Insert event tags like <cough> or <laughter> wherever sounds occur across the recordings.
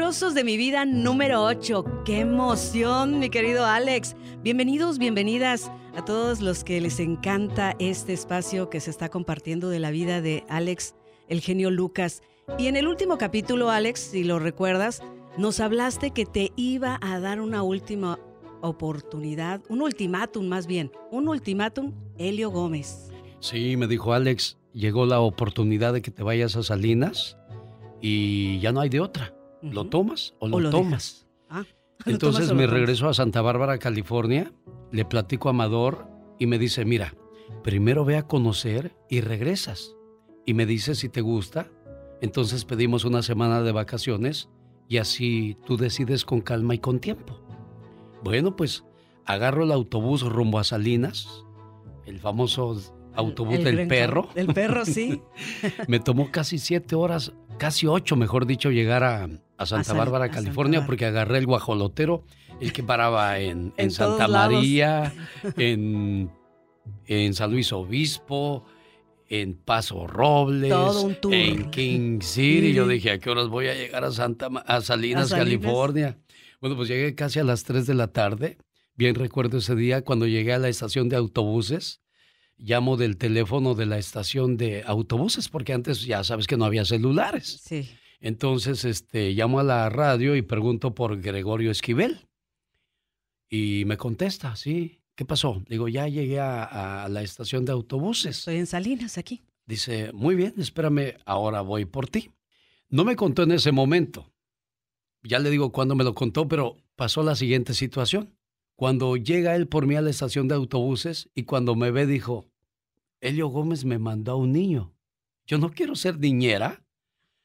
De mi vida número 8. ¡Qué emoción, mi querido Alex! Bienvenidos, bienvenidas a todos los que les encanta este espacio que se está compartiendo de la vida de Alex, el genio Lucas. Y en el último capítulo, Alex, si lo recuerdas, nos hablaste que te iba a dar una última oportunidad, un ultimátum más bien, un ultimátum, Helio Gómez. Sí, me dijo Alex, llegó la oportunidad de que te vayas a Salinas y ya no hay de otra. <laughs> ¿Lo tomas o lo, tomas? Ah, Entonces me regreso a Santa Bárbara, California, le platico a Amador y me dice, mira, primero ve a conocer y regresas. Y me dice si te gusta. Entonces pedimos una semana de vacaciones y así tú decides con calma y con tiempo. Bueno, pues agarro el autobús rumbo a Salinas, el famoso autobús del perro. El perro, sí. <laughs> Me tomó casi siete horas, casi ocho, mejor dicho, llegar a, Santa Bárbara, California, porque agarré el guajolotero, el que paraba <laughs> en, Santa María, <laughs> en, en San Luis Obispo, en Paso Robles, en King City. Yo dije, ¿a qué horas voy a llegar a Santa a Salinas, California? Bueno, pues llegué casi a las 3 de la tarde. Bien recuerdo ese día cuando llegué a la estación de autobuses. Llamo del teléfono de la estación de autobuses porque antes ya sabes que no había celulares. Sí. Entonces, este, llamo a la radio y pregunto por Gregorio Esquivel. Y me contesta, sí, ¿Qué pasó? Digo, ya llegué a, la estación de autobuses. Estoy en Salinas aquí. Dice, muy bien, espérame, ahora voy por ti. No me contó en ese momento. Ya le digo cuándo me lo contó, pero pasó la siguiente situación. Cuando llega él por mí a la estación de autobuses y cuando me ve dijo, Elio Gómez me mandó a un niño. Yo no quiero ser niñera.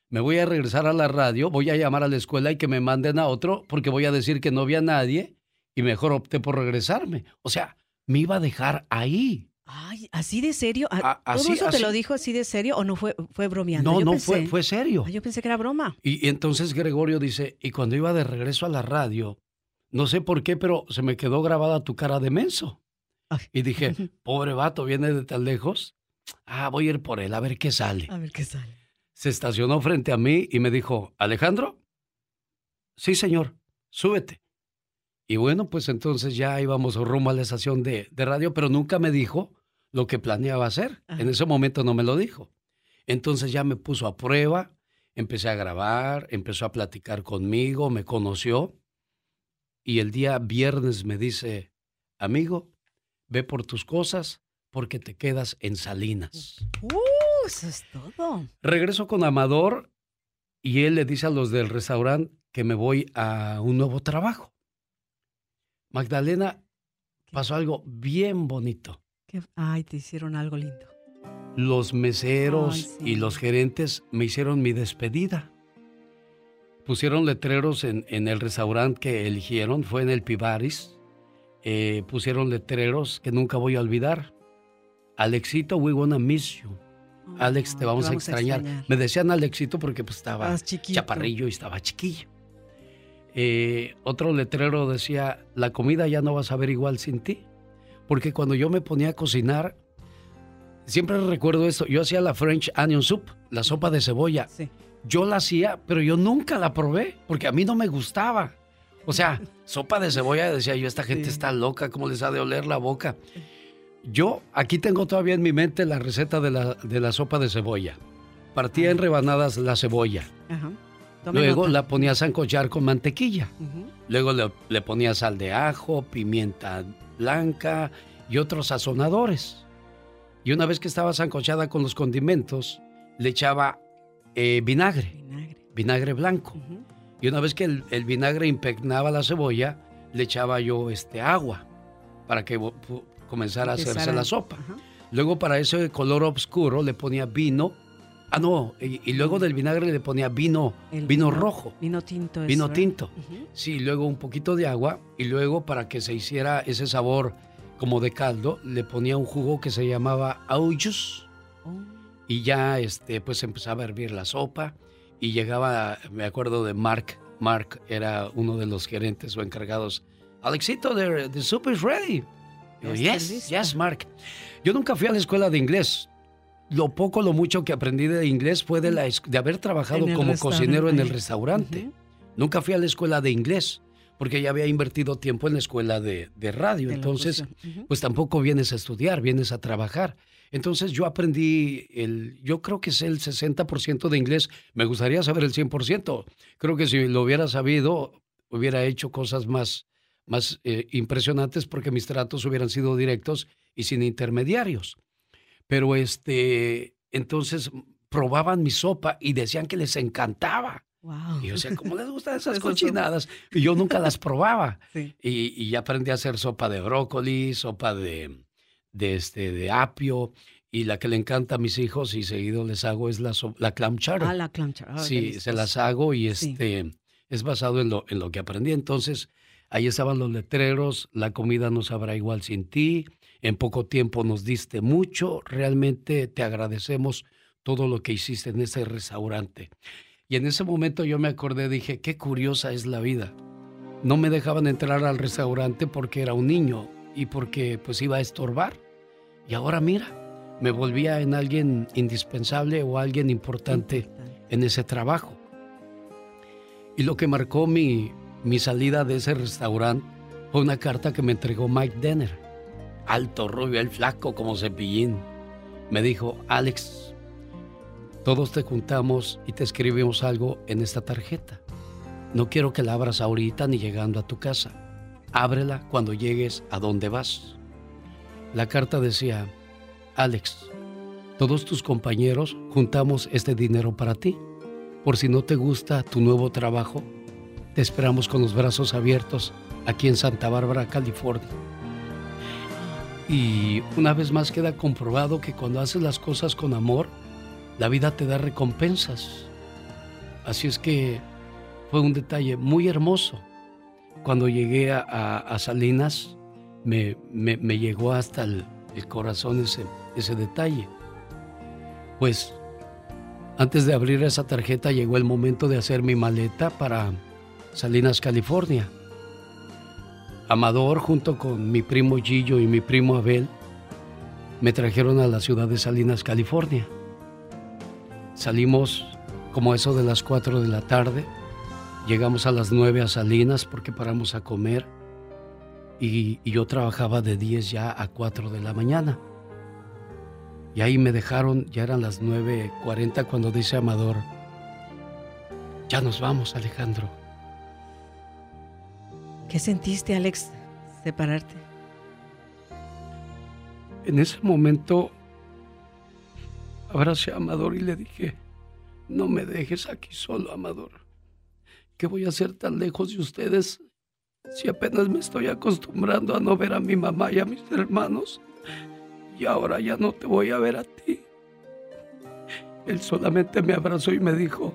Me voy a regresar a la radio, voy a llamar a la escuela y que me manden a otro porque voy a decir que no había nadie y mejor opté por regresarme. O sea, me iba a dejar ahí. Ay, ¿así de serio? ¿Todo eso te lo dijo así de serio o no fue, fue bromeando? No, no, fue, fue serio. yo pensé que era broma. Y, entonces Gregorio dice, y cuando iba de regreso a la radio, no sé por qué, pero se me quedó grabada tu cara de menso. Y dije, pobre vato, viene de tan lejos. Ah, voy a ir por él, a ver qué sale. A ver qué sale. Se estacionó frente a mí y me dijo, Alejandro. Sí, señor, súbete. Y bueno, pues entonces ya íbamos rumbo a la estación de, radio, pero nunca me dijo lo que planeaba hacer. En ese momento no me lo dijo. Entonces ya me puso a prueba, empecé a grabar, empezó a platicar conmigo, me conoció. Y el día viernes me dice, amigo, ve por tus cosas porque te quedas en Salinas. ¡Uh! Eso es todo. Regreso con Amador y él le dice a los del restaurante que me voy a un nuevo trabajo. Magdalena, pasó algo bien bonito. Ay, te hicieron algo lindo. Los meseros y los gerentes me hicieron mi despedida. Pusieron letreros en, el restaurante que eligieron, fue en el Pivaris. Eh, pusieron letreros que nunca voy a olvidar. Alexito, we wanna miss you. Alex, te vamos, a, extrañar. Me decían Alexito porque pues, estaba chaparrillo y estaba chiquillo. Eh, otro letrero decía, la comida ya no va a saber igual sin ti. Porque cuando yo me ponía a cocinar, siempre recuerdo esto, yo hacía la French Onion Soup, la sopa de cebolla. Yo la hacía, pero yo nunca la probé, porque a mí no me gustaba. O sea, sopa de cebolla, decía yo, esta gente está loca, ¿cómo les ha de oler la boca? Yo aquí tengo todavía en mi mente la receta de la, de la sopa de cebolla. Partía en rebanadas la cebolla. Ajá. Luego la ponías a sancochar con mantequilla. Luego le, ponías sal de ajo, pimienta blanca y otros sazonadores. Y una vez que estaba sancochada con los condimentos, le echaba eh, vinagre, vinagre, blanco. Y una vez que el, vinagre impregnaba la cebolla, le echaba yo este agua para que comenzara a hacerse la sopa. Luego para ese color oscuro le ponía vino Ah, no, y, luego del vinagre le ponía vino, vino, rojo. Vino tinto. Vino tinto. Sí, luego un poquito de agua y luego para que se hiciera ese sabor como de caldo, le ponía un jugo que se llamaba auyus. Oh. Y ya este, pues empezaba a hervir la sopa y llegaba, me acuerdo de Mark. Mark era uno de los gerentes o encargados. Alexito, the, the soup is ready. yes, yes, Mark. Yo nunca fui a la escuela de inglés lo poco, lo mucho que aprendí de inglés fue de, la, de haber trabajado como cocinero en el restaurante. Nunca fui a la escuela de inglés porque ya había invertido tiempo en la escuela de, radio. Entonces, pues tampoco vienes a estudiar, vienes a trabajar. Entonces yo aprendí, el, yo creo que es el 60% de inglés. Me gustaría saber el 100%. Creo que si lo hubiera sabido, hubiera hecho cosas más, más eh, impresionantes porque mis tratos hubieran sido directos y sin intermediarios. Pero este, entonces probaban mi sopa y decían que les encantaba. Y yo decía, ¿cómo les gustan <laughs> esas cochinadas? Y yo nunca las probaba. <laughs> Y, y, aprendí a hacer sopa de brócoli, sopa de, de, este, de apio. Y la que le encanta a mis hijos y seguido les hago es la, la clam chowder. Ah, la clam chowder. sí, se las hago y este es basado en lo, en lo que aprendí. Entonces, ahí estaban los letreros, la comida no sabrá igual sin ti, en poco tiempo nos diste mucho, realmente te agradecemos todo lo que hiciste en ese restaurante. Y en ese momento yo me acordé, dije, qué curiosa es la vida. No me dejaban entrar al restaurante porque era un niño y porque pues iba a estorbar. Y ahora mira, me volvía en alguien indispensable o alguien importante en ese trabajo. Y lo que marcó mi, mi salida de ese restaurante fue una carta que me entregó Mike Denner. Alto, rubio, el flaco como cepillín. Me dijo, Alex, todos te juntamos y te escribimos algo en esta tarjeta. No quiero que la abras ahorita ni llegando a tu casa. Ábrela cuando llegues a donde vas. La carta decía, Alex, todos tus compañeros juntamos este dinero para ti. Por si no te gusta tu nuevo trabajo, te esperamos con los brazos abiertos aquí en Santa Bárbara, California. Y una vez más queda comprobado que cuando haces las cosas con amor, la vida te da recompensas. Así es que fue un detalle muy hermoso. Cuando llegué a, Salinas, me, llegó hasta el, corazón ese, ese detalle. Pues antes de abrir esa tarjeta llegó el momento de hacer mi maleta para Salinas, California. Amador junto con mi primo Gillo y mi primo Abel me trajeron a la ciudad de Salinas, California. Salimos como eso de las 4 de la tarde. Llegamos a las 9 a Salinas porque paramos a comer. Y, yo trabajaba de 10 ya a 4 de la mañana. Y ahí me dejaron, ya eran las 9.40 cuando dice Amador, ya nos vamos Alejandro. ¿Qué sentiste Alex separarte? En ese momento abracé a Amador y le dije, no me dejes aquí solo, Amador. ¿Qué voy a hacer tan lejos de ustedes si apenas me estoy acostumbrando a no ver a mi mamá y a mis hermanos? Y ahora ya no te voy a ver a ti. Él solamente me abrazó y me dijo,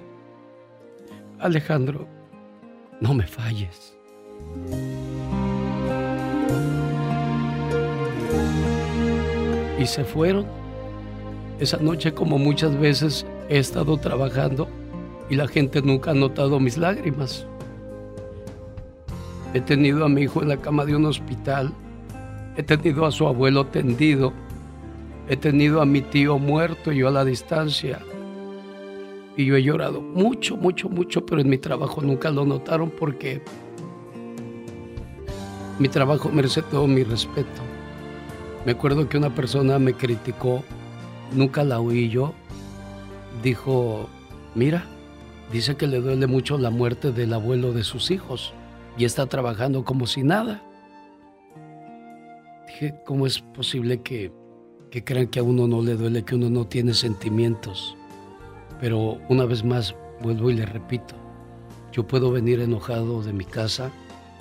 Alejandro, no me falles. Y se fueron esa noche, como muchas veces, he estado trabajando y la gente nunca ha notado mis lágrimas. He tenido a mi hijo en la cama de un hospital, he tenido a su abuelo tendido, he tenido a mi tío muerto y yo a la distancia. Y yo he llorado mucho, mucho, mucho, pero en mi trabajo nunca lo notaron porque mi trabajo merece todo mi respeto. Me acuerdo que una persona me criticó nunca la oí yo, dijo, mira, dice que le duele mucho la muerte del abuelo de sus hijos y está trabajando como si nada. Dije, ¿cómo es posible que, que crean que a uno no le duele, que uno no tiene sentimientos? Pero una vez más, vuelvo y le repito, yo puedo venir enojado de mi casa,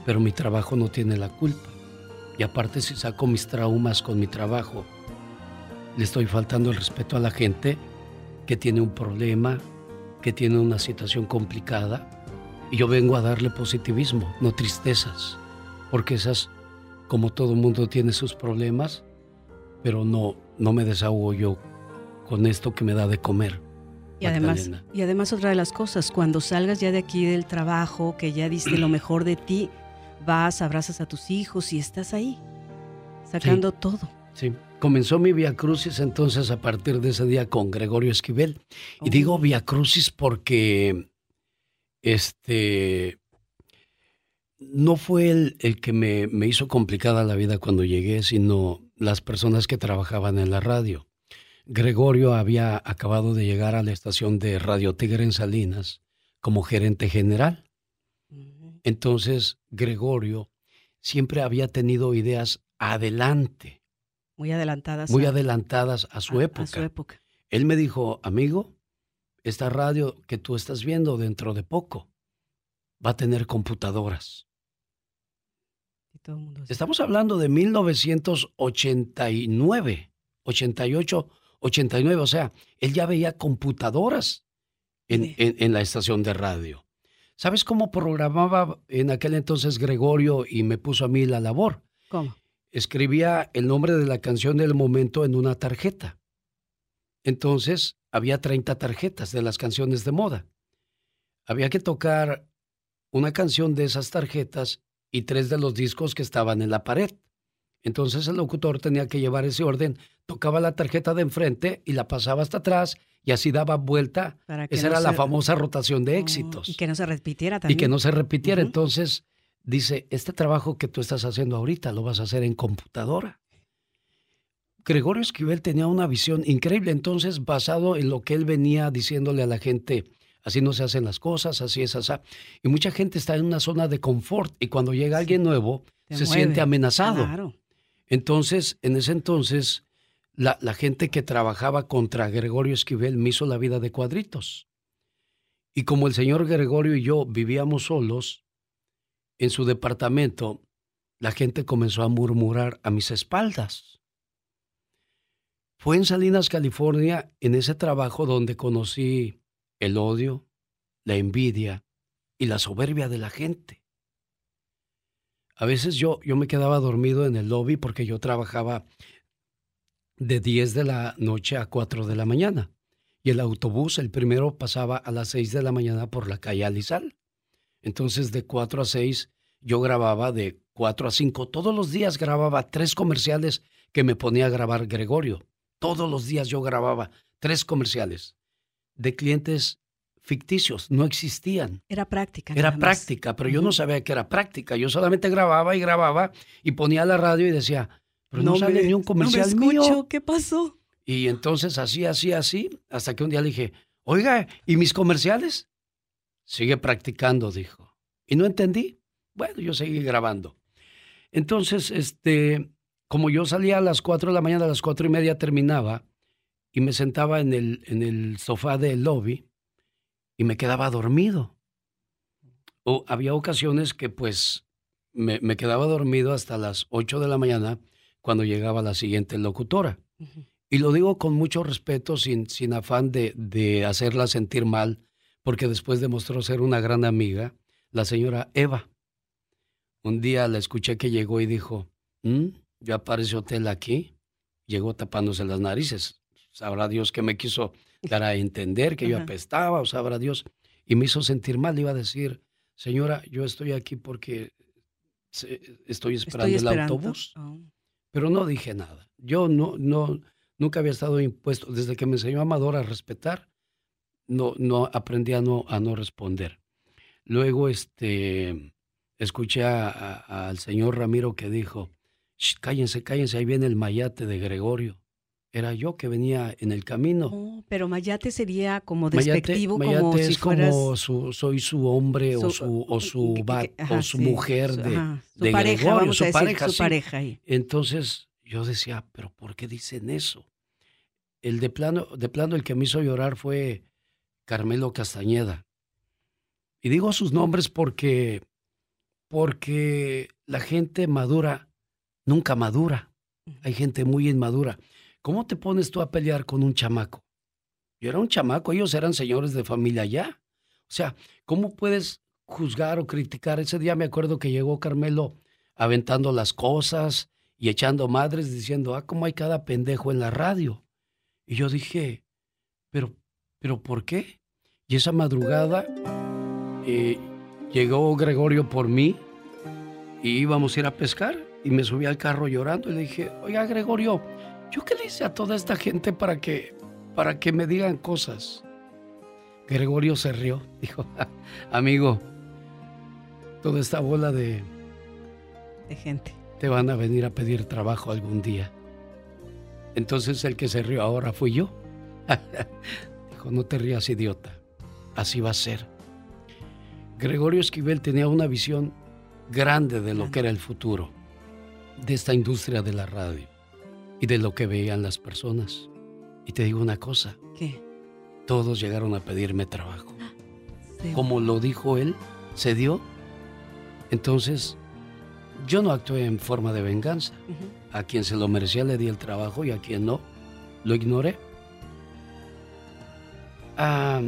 pero mi trabajo no tiene la culpa. Y aparte si saco mis traumas con mi trabajo, le estoy faltando el respeto a la gente que tiene un problema, que tiene una situación complicada. Y yo vengo a darle positivismo, no tristezas, porque esas, como todo mundo tiene sus problemas, pero no, no me desahogo yo con esto que me da de comer. Y además, y además otra de las cosas, cuando salgas ya de aquí del trabajo, que ya diste lo mejor de ti, vas, abrazas a tus hijos y estás ahí, sacando todo. Sí, comenzó mi Via Crucis entonces a partir de ese día con Gregorio Esquivel. Y digo. Via Crucis porque este, no fue el, el que me, me, hizo complicada la vida cuando llegué, sino las personas que trabajaban en la radio. Gregorio había acabado de llegar a la estación de Radio Tigre en Salinas como gerente general. Entonces, Gregorio siempre había tenido ideas adelante. Muy adelantadas. Muy adelantadas a su época. A su época. Él me dijo, amigo, esta radio que tú estás viendo dentro de poco va a tener computadoras. Estamos hablando de 1989, 88, 89, o sea, él ya veía computadoras en, en, la estación de radio. ¿Sabes cómo programaba en aquel entonces Gregorio y me puso a mí la labor? ¿Cómo? Escribía el nombre de la canción del momento en una tarjeta. Entonces, había 30 tarjetas de las canciones de moda. Había que tocar una canción de esas tarjetas y tres de los discos que estaban en la pared. Entonces el locutor tenía que llevar ese orden, tocaba la tarjeta de enfrente y la pasaba hasta atrás y así daba vuelta. Esa era la famosa rotación de oh, éxitos. y que no se repitiera también. Y que no se repitiera. Entonces dice, este trabajo que tú estás haciendo ahorita lo vas a hacer en computadora. Gregorio Esquivel tenía una visión increíble, entonces basado en lo que él venía diciéndole a la gente, así no se hacen las cosas, así es así. Y mucha gente está en una zona de confort y cuando llega alguien nuevo se siente amenazado. Entonces, en ese entonces, la, la, gente que trabajaba contra Gregorio Esquivel me hizo la vida de cuadritos. Y como el señor Gregorio y yo vivíamos solos en su departamento, la gente comenzó a murmurar a mis espaldas. Fue en Salinas, California, en ese trabajo donde conocí el odio, la envidia y la soberbia de la gente. A veces yo, yo me quedaba dormido en el lobby porque yo trabajaba de 10 de la noche a 4 de la mañana. Y el autobús, el primero, pasaba a las 6 de la mañana por la calle Alizal. Entonces, de 4 a 6, yo grababa de 4 a 5. Todos los días grababa tres comerciales que me ponía a grabar Gregorio. Todos los días yo grababa tres comerciales de clientes ficticios, no existían. Era práctica. Era práctica, pero yo no sabía que era práctica. Yo solamente grababa y grababa y ponía la radio y decía, pero no, sale ni un comercial no me escucho, ¿Qué pasó? Y entonces así, así, así, hasta que un día le dije, oiga, ¿y mis comerciales? Sigue practicando, dijo. Y no entendí. Bueno, yo seguí grabando. Entonces, este, como yo salía a las 4 de la mañana, a las cuatro y media terminaba y me sentaba en el, en el sofá del lobby y me quedaba dormido. O había ocasiones que pues me, quedaba dormido hasta las 8 de la mañana cuando llegaba la siguiente locutora. Y lo digo con mucho respeto, sin, sin afán de, de, hacerla sentir mal, porque después demostró ser una gran amiga, la señora Eva. Un día la escuché que llegó y dijo, ¿Mm? Yo aparece hotel aquí, llegó tapándose las narices. Sabrá Dios que me quiso dar a entender que yo apestaba, o sabrá Dios. Y me hizo sentir mal. iba a decir, señora, yo estoy aquí porque estoy esperando, el autobús. Oh. Pero no dije nada. Yo no, no, nunca había estado impuesto. Desde que me enseñó Amador a respetar, no, no aprendí a no, a no responder. Luego, este, escuché al señor Ramiro que dijo, cállense, cállense, ahí viene el mayate de Gregorio. Era yo que venía en el camino. Oh, pero mayate sería como despectivo, mayate, como es como su, soy su hombre o su o su, o su mujer de, de pareja, Gregorio, su, pareja, su pareja. Entonces yo decía, pero ¿por qué dicen eso? El de plano, de plano el que me hizo llorar fue Carmelo Castañeda. Y digo sus nombres porque porque la gente madura nunca madura. Hay gente muy inmadura. ¿Cómo te pones tú a pelear con un chamaco? Yo era un chamaco, ellos eran señores de familia ya. O sea, ¿cómo puedes juzgar o criticar? Ese día me acuerdo que llegó Carmelo aventando las cosas y echando madres diciendo, ah, cómo hay cada pendejo en la radio. Y yo dije, pero, pero ¿por qué? Y esa madrugada eh, llegó Gregorio por mí y íbamos a ir a pescar y me subí al carro llorando y le dije, oiga Gregorio, ¿yo qué le hice a toda esta gente para que, para que me digan cosas? Gregorio se rió, <laughs> dijo, amigo, toda esta bola de... De gente. Te van a venir a pedir trabajo algún día. Entonces el que se rió ahora fui yo. <laughs> dijo, no te rías, idiota. Así va a ser. Gregorio Esquivel tenía una visión grande de lo que era el futuro, de esta industria de la radio y de lo que veían las personas. Y te digo una cosa. ¿Qué? Todos llegaron a pedirme trabajo. Como lo dijo él, se dio. Entonces, yo no actué en forma de venganza. A quien se lo merecía le di el trabajo y a quien no, lo ignoré. Ah,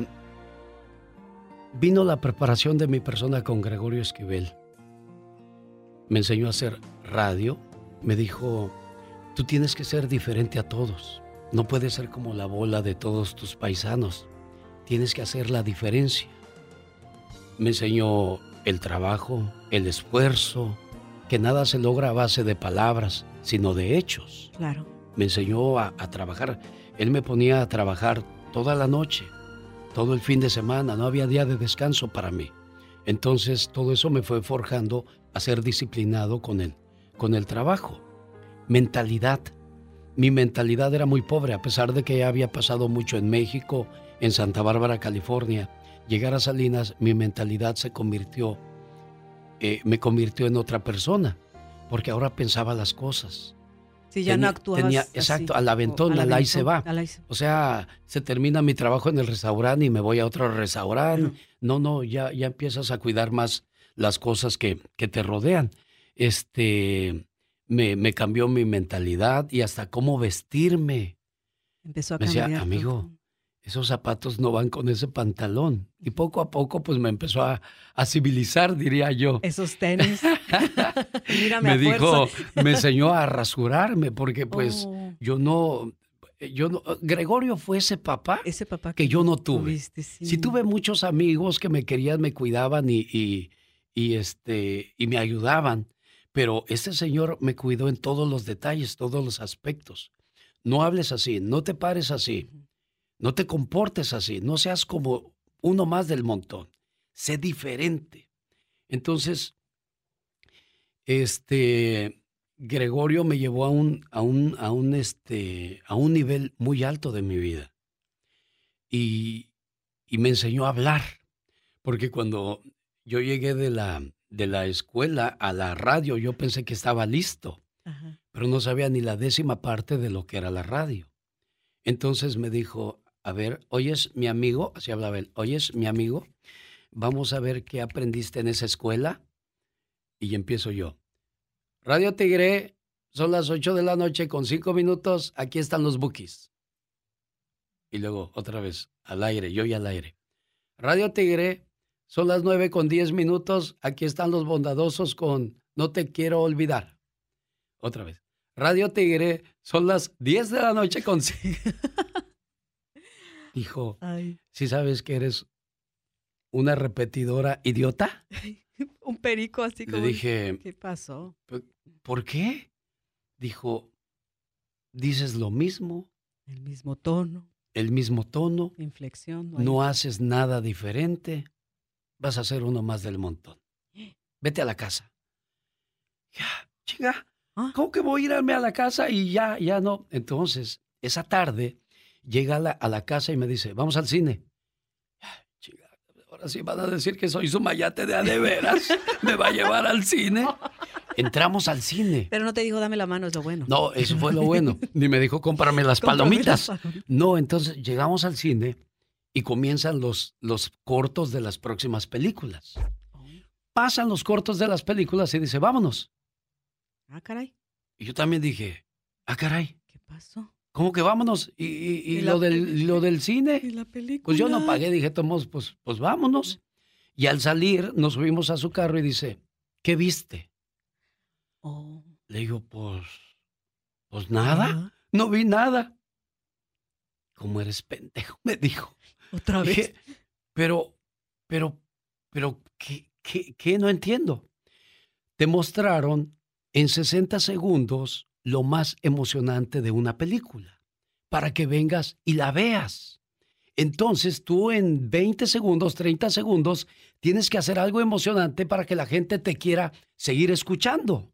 vino la preparación de mi persona con Gregorio Esquivel. Me enseñó a hacer radio. Me dijo, tú tienes que ser diferente a todos. No puedes ser como la bola de todos tus paisanos. Tienes que hacer la diferencia. Me enseñó el trabajo, el esfuerzo, que nada se logra a base de palabras, sino de hechos. Claro. Me enseñó a, a trabajar. Él me ponía a trabajar toda la noche todo el fin de semana, no había día de descanso para mí. Entonces todo eso me fue forjando a ser disciplinado con él, con el trabajo. Mentalidad. Mi mentalidad era muy pobre, a pesar de que ya había pasado mucho en México, en Santa Bárbara, California. Llegar a Salinas, mi mentalidad se convirtió, eh, me convirtió en otra persona, porque ahora pensaba las cosas. Si ya no actuabas Exacto, al aventón, al ahí se va. O sea, se termina mi trabajo en el restaurante y me voy a otro restaurante. No, no, ya, ya empiezas a cuidar más las cosas que, que te rodean. Este, me, me, cambió mi mentalidad y hasta cómo vestirme. Empezó a me decía, amigo, esos zapatos no van con ese pantalón. Y poco a poco, pues me empezó a, civilizar, diría yo. Esos tenis. <laughs> me dijo, me enseñó a rasurarme, porque pues oh. yo no, yo no, Gregorio fue ese papá, ese papá que, yo no tuve. sí. tuve muchos amigos que me querían, me cuidaban y, y, y, este, y me ayudaban, pero este señor me cuidó en todos los detalles, todos los aspectos. No hables así, no te pares así. No te comportes así, no seas como uno más del montón. Sé diferente. Entonces, este Gregorio me llevó a un, a un, a un, este, a un nivel muy alto de mi vida. Y, y me enseñó a hablar. Porque cuando yo llegué de la, de la escuela a la radio, yo pensé que estaba listo, pero no sabía ni la décima parte de lo que era la radio. Entonces me dijo, a ver, oyes mi amigo, así hablaba él, oyes mi amigo, vamos a ver qué aprendiste en esa escuela. Y empiezo yo. Radio Tigre, son las 8 de la noche con 5 minutos, aquí están los bookies. Y luego otra vez, al aire, yo y al aire. Radio Tigre, son las 9 con 10 minutos, aquí están los bondadosos con No te quiero olvidar. Otra vez. Radio Tigre, son las 10 de la noche con 5. <laughs> <laughs> dijo, si sabes que eres una repetidora idiota? <laughs> Un perico así como. Le dije, ¿qué pasó? ¿Por qué? Dijo, dices lo mismo. El mismo tono. El mismo tono. Inflexión. No, haces nada diferente. Vas a ser uno más del montón. Vete a la casa. Ya, chinga. ¿Ah? ¿Cómo que voy a irme a la casa y ya, ya no? Entonces, esa tarde llega a la, casa y me dice, vamos al cine. ahora sí van a decir que soy su mayate de adeveras. <laughs> me va a llevar al cine. Entramos al cine. Pero no te dijo dame la mano, es lo bueno. No, eso fue lo bueno. <laughs> Ni me dijo cómprame las palomitas. No, entonces llegamos al cine y comienzan los, los cortos de las próximas películas. Pasan los cortos de las películas y dice, vámonos. Ah, caray. Y yo también dije, ah, caray. ¿Qué pasó? ¿Cómo que vámonos? ¿Y, y, lo, del, lo del cine? ¿Y la película? Pues yo no pagué, dije, tomos, pues, pues vámonos. Y al salir nos subimos a su carro y dice, ¿qué viste? Oh. Le digo, pues, pues nada, no vi nada. ¿Cómo eres pendejo? Me dijo. Otra vez. pero, pero, pero, ¿qué, qué, qué? No entiendo. Te mostraron en 60 segundos lo más emocionante de una película, para que vengas y la veas. Entonces tú en 20 segundos, 30 segundos, tienes que hacer algo emocionante para que la gente te quiera seguir escuchando.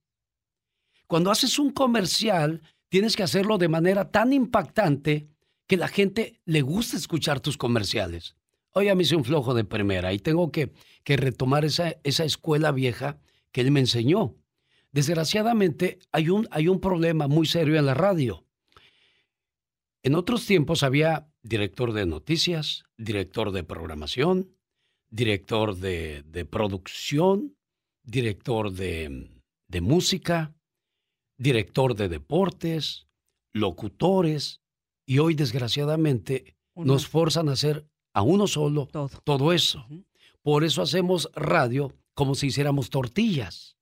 Cuando haces un comercial, tienes que hacerlo de manera tan impactante que la gente le gusta escuchar tus comerciales. Hoy a mí hice un flojo de primera y tengo que, que retomar esa, esa escuela vieja que él me enseñó. Desgraciadamente hay un, hay un problema muy serio en la radio. En otros tiempos había director de noticias, director de programación, director de, producción, director de, música, director de deportes, locutores, y hoy desgraciadamente nos forzan a hacer a uno solo todo, eso. Por eso hacemos radio como si hiciéramos tortillas.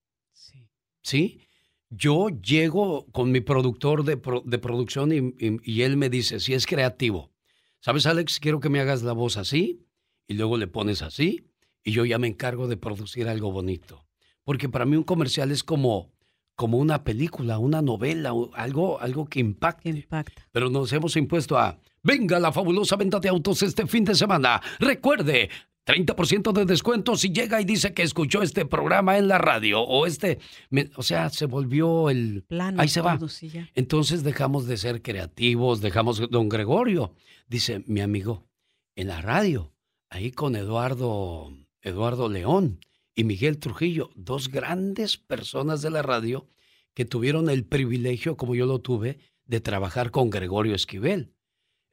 Sí. Yo llego con mi productor de, producción y, él me dice, si es creativo, ¿sabes Alex? Quiero que me hagas la voz así y luego le pones así y yo ya me encargo de producir algo bonito. Porque para mí un comercial es como, como una película, una novela, algo, algo que impacte. Impacta. Pero nos hemos impuesto a, venga la fabulosa venta de autos este fin de semana. Recuerde, 30% de descuento si llega y dice que escuchó este programa en la radio o este, o sea, se volvió el plano. Ahí se va. Entonces dejamos de ser creativos, dejamos don Gregorio, dice mi amigo, en la radio, ahí con Eduardo Eduardo León y Miguel Trujillo, dos grandes personas de la radio que tuvieron el privilegio, como yo lo tuve, de trabajar con Gregorio Esquivel.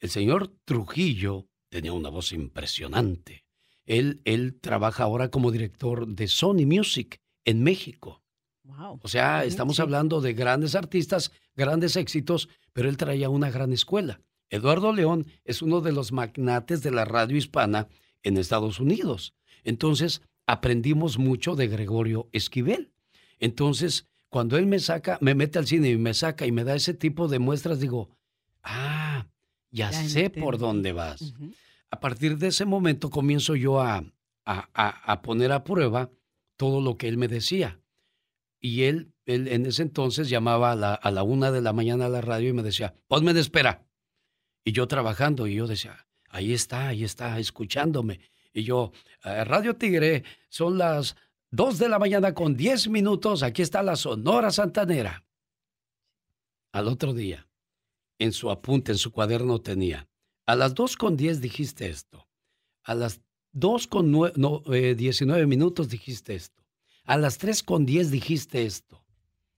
El señor Trujillo tenía una voz impresionante él, él trabaja ahora como director de Sony Music en México. Wow. O sea, estamos hablando de grandes artistas, grandes éxitos, pero él traía una gran escuela. Eduardo León es uno de los magnates de la radio hispana en Estados Unidos. Entonces, aprendimos mucho de Gregorio Esquivel. Entonces, cuando él me saca, me mete al cine y me saca y me da ese tipo de muestras, digo, ah, ya, sé por dónde vas a partir de ese momento comienzo yo a, a, poner a prueba todo lo que él me decía. Y él, él en ese entonces llamaba a la, a la una de la mañana a la radio y me decía, ponme de espera. Y yo trabajando, y yo decía, ahí está, ahí está, escuchándome. Y yo, Radio Tigre, son las dos de la mañana con diez minutos, aquí está la Sonora Santanera. Al otro día, en su apunte, en su cuaderno tenía, a las 2 con 10 dijiste esto. A las 2 con 19 eh, minutos dijiste esto. A las 3 con 10 dijiste esto.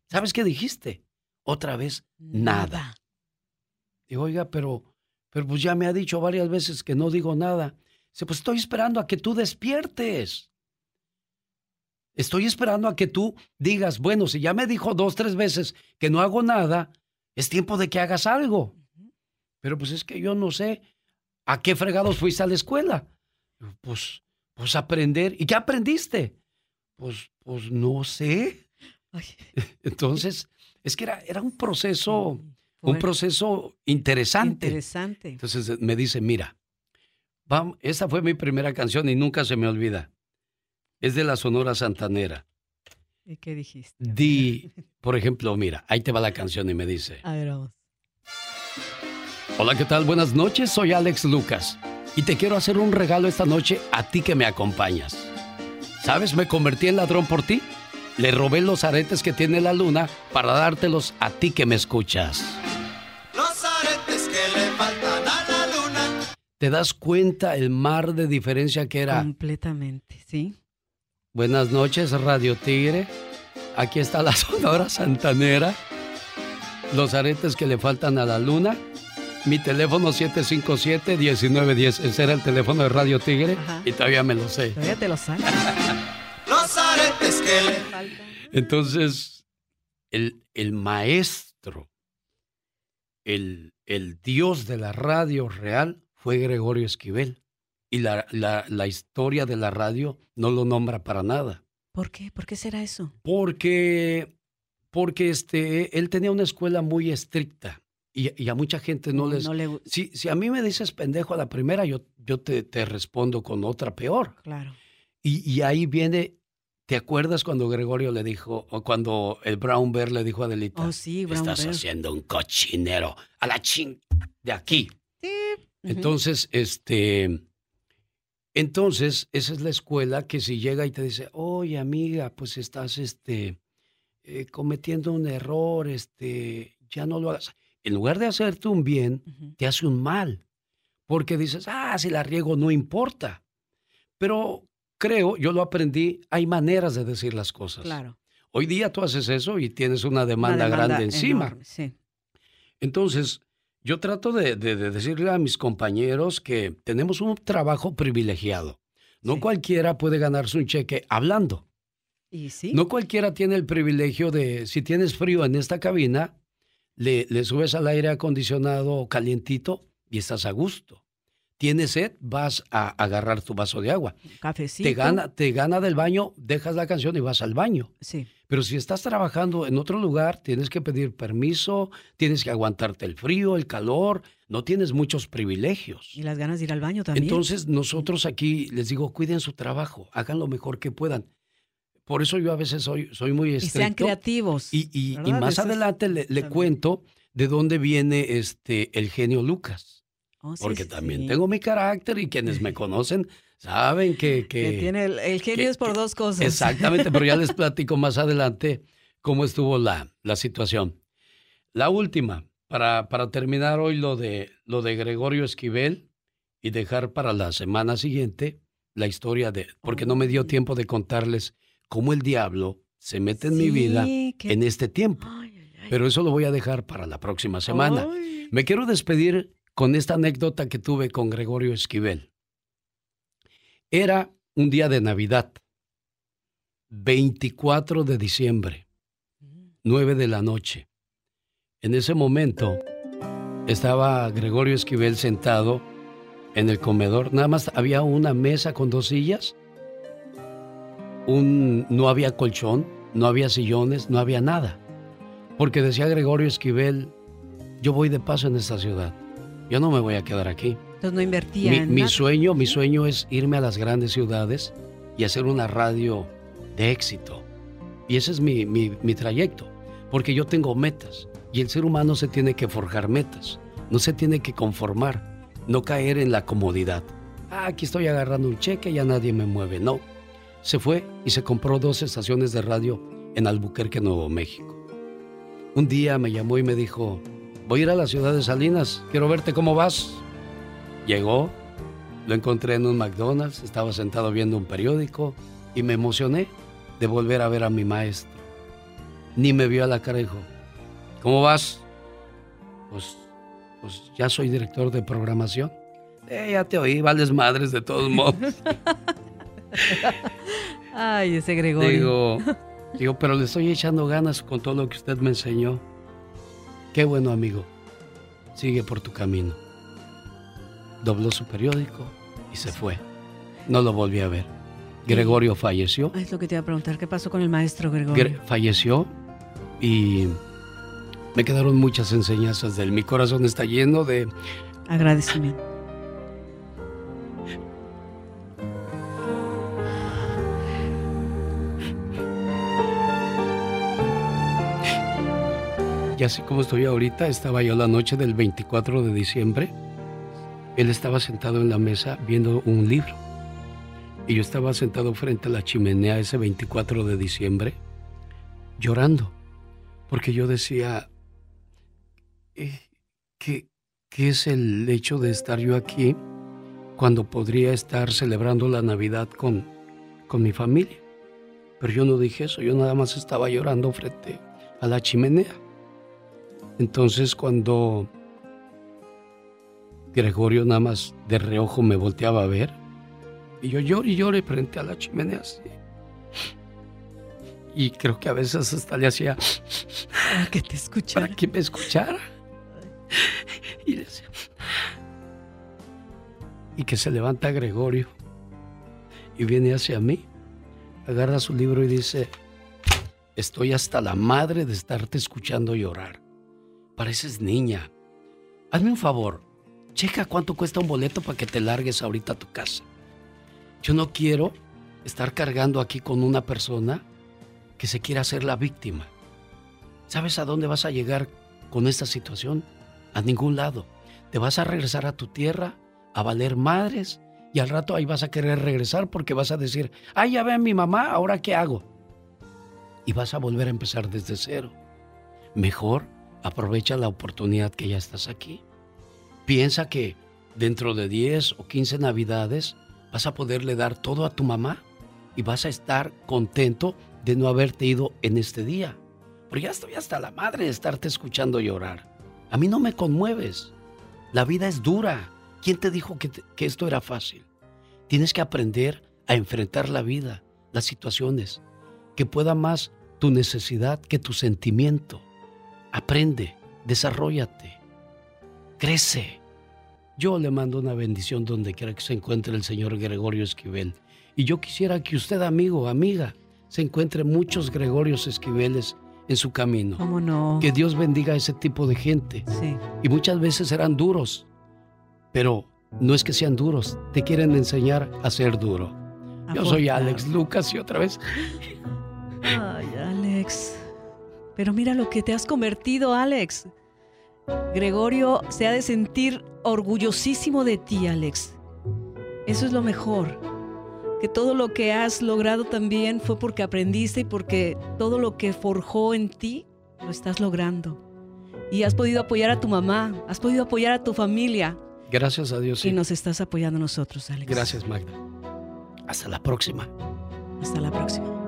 ¿Sabes qué dijiste? Otra vez, nada. Digo, oiga, pero, pero pues ya me ha dicho varias veces que no digo nada. Dice, pues estoy esperando a que tú despiertes. Estoy esperando a que tú digas, bueno, si ya me dijo dos, tres veces que no hago nada, es tiempo de que hagas algo. Pero pues es que yo no sé a qué fregados fuiste a la escuela. Pues, pues aprender. ¿Y qué aprendiste? Pues, pues no sé. <laughs> Entonces, es que era, era un proceso, mm, un proceso interesante. Interesante. Entonces me dice, mira, vamos, esta fue mi primera canción y nunca se me olvida. Es de la Sonora Santanera. ¿Y qué dijiste? Di, por ejemplo, mira, ahí te va la canción y me dice. A ver, vamos. Hola, ¿qué tal? Buenas noches, soy Alex Lucas y te quiero hacer un regalo esta noche a ti que me acompañas. ¿Sabes? Me convertí en ladrón por ti. Le robé los aretes que tiene la luna para dártelos a ti que me escuchas. Los aretes que le faltan a la luna. ¿Te das cuenta el mar de diferencia que era? Completamente, sí. Buenas noches, Radio Tigre. Aquí está la <laughs> Sonora Santanera. Los aretes que le faltan a la luna mi teléfono 757-1910. Ese era el teléfono de Radio Tigre y todavía me lo sé. Todavía te lo sabes. <laughs> Los aretes que le faltan. Entonces, el, el maestro, el, el dios de la radio real fue Gregorio Esquivel. Y la, la, la historia de la radio no lo nombra para nada. ¿Por qué? ¿Por qué será eso? Porque, porque este, él tenía una escuela muy estricta y, a mucha gente no, les... si, si, a mí me dices pendejo a la primera, yo, yo te, te respondo con otra peor. Claro. Y, y, ahí viene, ¿te acuerdas cuando Gregorio le dijo, o cuando el Brown Bear le dijo a Adelita? Oh, sí, Brown Estás haciendo un cochinero a la ching de aquí. Sí, Entonces, este, entonces, esa es la escuela que si llega y te dice, oye amiga, pues estás, este, eh, cometiendo un error, este, ya no lo hagas. En lugar de hacerte un bien, te hace un mal. Porque dices, ah, si la riego no importa. Pero creo, yo lo aprendí, hay maneras de decir las cosas. Claro. Hoy día tú haces eso y tienes una demanda, grande encima. sí. Entonces, yo trato de, decirle a mis compañeros que tenemos un trabajo privilegiado. No cualquiera puede ganarse un cheque hablando. ¿Y sí? No cualquiera tiene el privilegio de, si tienes frío en esta cabina, le, le subes al aire acondicionado calientito y estás a gusto. Tienes sed, vas a agarrar tu vaso de agua. Cafecito. Te gana, te gana del baño, dejas la canción y vas al baño. Sí. Pero si estás trabajando en otro lugar, tienes que pedir permiso, tienes que aguantarte el frío, el calor, no tienes muchos privilegios. Y las ganas de ir al baño también. Entonces, nosotros aquí les digo, cuiden su trabajo, hagan lo mejor que puedan. Por eso yo a veces soy, soy muy estricto. Y sean creativos. Y, más adelante le, cuento de dónde viene este el genio Lucas. Oh, porque también tengo mi carácter y quienes me conocen saben que... <laughs> que, tiene el, genio es por dos cosas. Exactamente, pero ya les <laughs> platico más adelante cómo estuvo la, la situación. La última, para, para terminar hoy lo de, lo de Gregorio Esquivel y dejar para la semana siguiente la historia de... Porque no me dio tiempo de contarles cómo el diablo se mete en mi vida en este tiempo. Pero eso lo voy a dejar para la próxima semana. Me quiero despedir con esta anécdota que tuve con Gregorio Esquivel. Era un día de Navidad, 24 de diciembre, 9 de la noche. En ese momento estaba Gregorio Esquivel sentado en el comedor. Nada más había una mesa con dos sillas. Un, no había colchón, no había sillones, no había nada. Porque decía Gregorio Esquivel, yo voy de paso en esta ciudad. Yo no me voy a quedar aquí. Entonces no invertía mi, en mi sueño, mi sueño es irme a las grandes ciudades y hacer una radio de éxito. Y ese es mi, mi, trayecto, porque yo tengo metas y el ser humano se tiene que forjar metas, no se tiene que conformar, no caer en la comodidad. Ah, aquí estoy agarrando un cheque, ya nadie me mueve. No, se fue y se compró dos estaciones de radio en Albuquerque, Nuevo México. Un día me llamó y me dijo, voy a ir a la ciudad de Salinas, quiero verte cómo vas. Llegó, lo encontré en un McDonald's, estaba sentado viendo un periódico y me emocioné de volver a ver a mi maestro. Ni me vio a la cara y dijo, ¿cómo vas? Pues, pues ya soy director de programación. Eh, ya te oí, vales madres de todos modos. <laughs> <laughs> Ay, ese Gregorio. Digo, digo, pero le estoy echando ganas con todo lo que usted me enseñó. Qué bueno, amigo. Sigue por tu camino. Dobló su periódico y se fue. No lo volví a ver. Gregorio falleció. Es lo que te iba a preguntar. ¿Qué pasó con el maestro Gregorio? falleció y me quedaron muchas enseñanzas de él. Mi corazón está lleno de agradecimiento. Y así como estoy ahorita, estaba yo la noche del 24 de diciembre. Él estaba sentado en la mesa viendo un libro. Y yo estaba sentado frente a la chimenea ese 24 de diciembre, llorando. Porque yo decía, eh, ¿qué, ¿qué es el hecho de estar yo aquí cuando podría estar celebrando la Navidad con, con mi familia? Pero yo no dije eso, yo nada más estaba llorando frente a la chimenea. Entonces cuando Gregorio nada más de reojo me volteaba a ver, y yo lloré y lloré frente a la chimenea así. Y creo que a veces hasta le hacía... Para que te escuchara. Para que me escuchara. Y decía... Y que se levanta Gregorio y viene hacia mí, agarra su libro y dice, estoy hasta la madre de estarte escuchando llorar. Pareces niña. Hazme un favor. Checa cuánto cuesta un boleto para que te largues ahorita a tu casa. Yo no quiero estar cargando aquí con una persona que se quiera hacer la víctima. ¿Sabes a dónde vas a llegar con esta situación? A ningún lado. te vas a regresar a tu tierra a valer madres y al rato ahí vas a querer regresar porque vas a decir, ay, ya ve a mi mamá, ahora qué hago. Y vas a volver a empezar desde cero. Mejor aprovecha la oportunidad que ya estás aquí. Piensa que dentro de 10 o 15 navidades vas a poderle dar todo a tu mamá y vas a estar contento de no haberte ido en este día. Porque ya estoy hasta la madre de estarte escuchando llorar. A mí no me conmueves. La vida es dura. ¿Quién te dijo que, que esto era fácil? Tienes que aprender a enfrentar la vida, las situaciones, que pueda más tu necesidad que tu sentimiento. Aprende, desarrollate, crece. Yo le mando una bendición donde quiera que se encuentre el señor Gregorio Esquivel. Y yo quisiera que usted, amigo, amiga, se encuentre muchos Gregorios Esquiveles en su camino. ¿Cómo no? Que Dios bendiga a ese tipo de gente. Sí. Y muchas veces serán duros, pero no es que sean duros, te quieren enseñar a ser duro. Yo soy Alex Lucas y otra vez. Ay, Alex. Pero mira lo que te has convertido, Alex. Gregorio se ha de sentir orgullosísimo de ti, Alex. Eso es lo mejor. Que todo lo que has logrado también fue porque aprendiste y porque todo lo que forjó en ti lo estás logrando. Y has podido apoyar a tu mamá, has podido apoyar a tu familia. Gracias a Dios. Y nos estás apoyando nosotros, Alex. Gracias, Magda. Hasta la próxima. Hasta la próxima.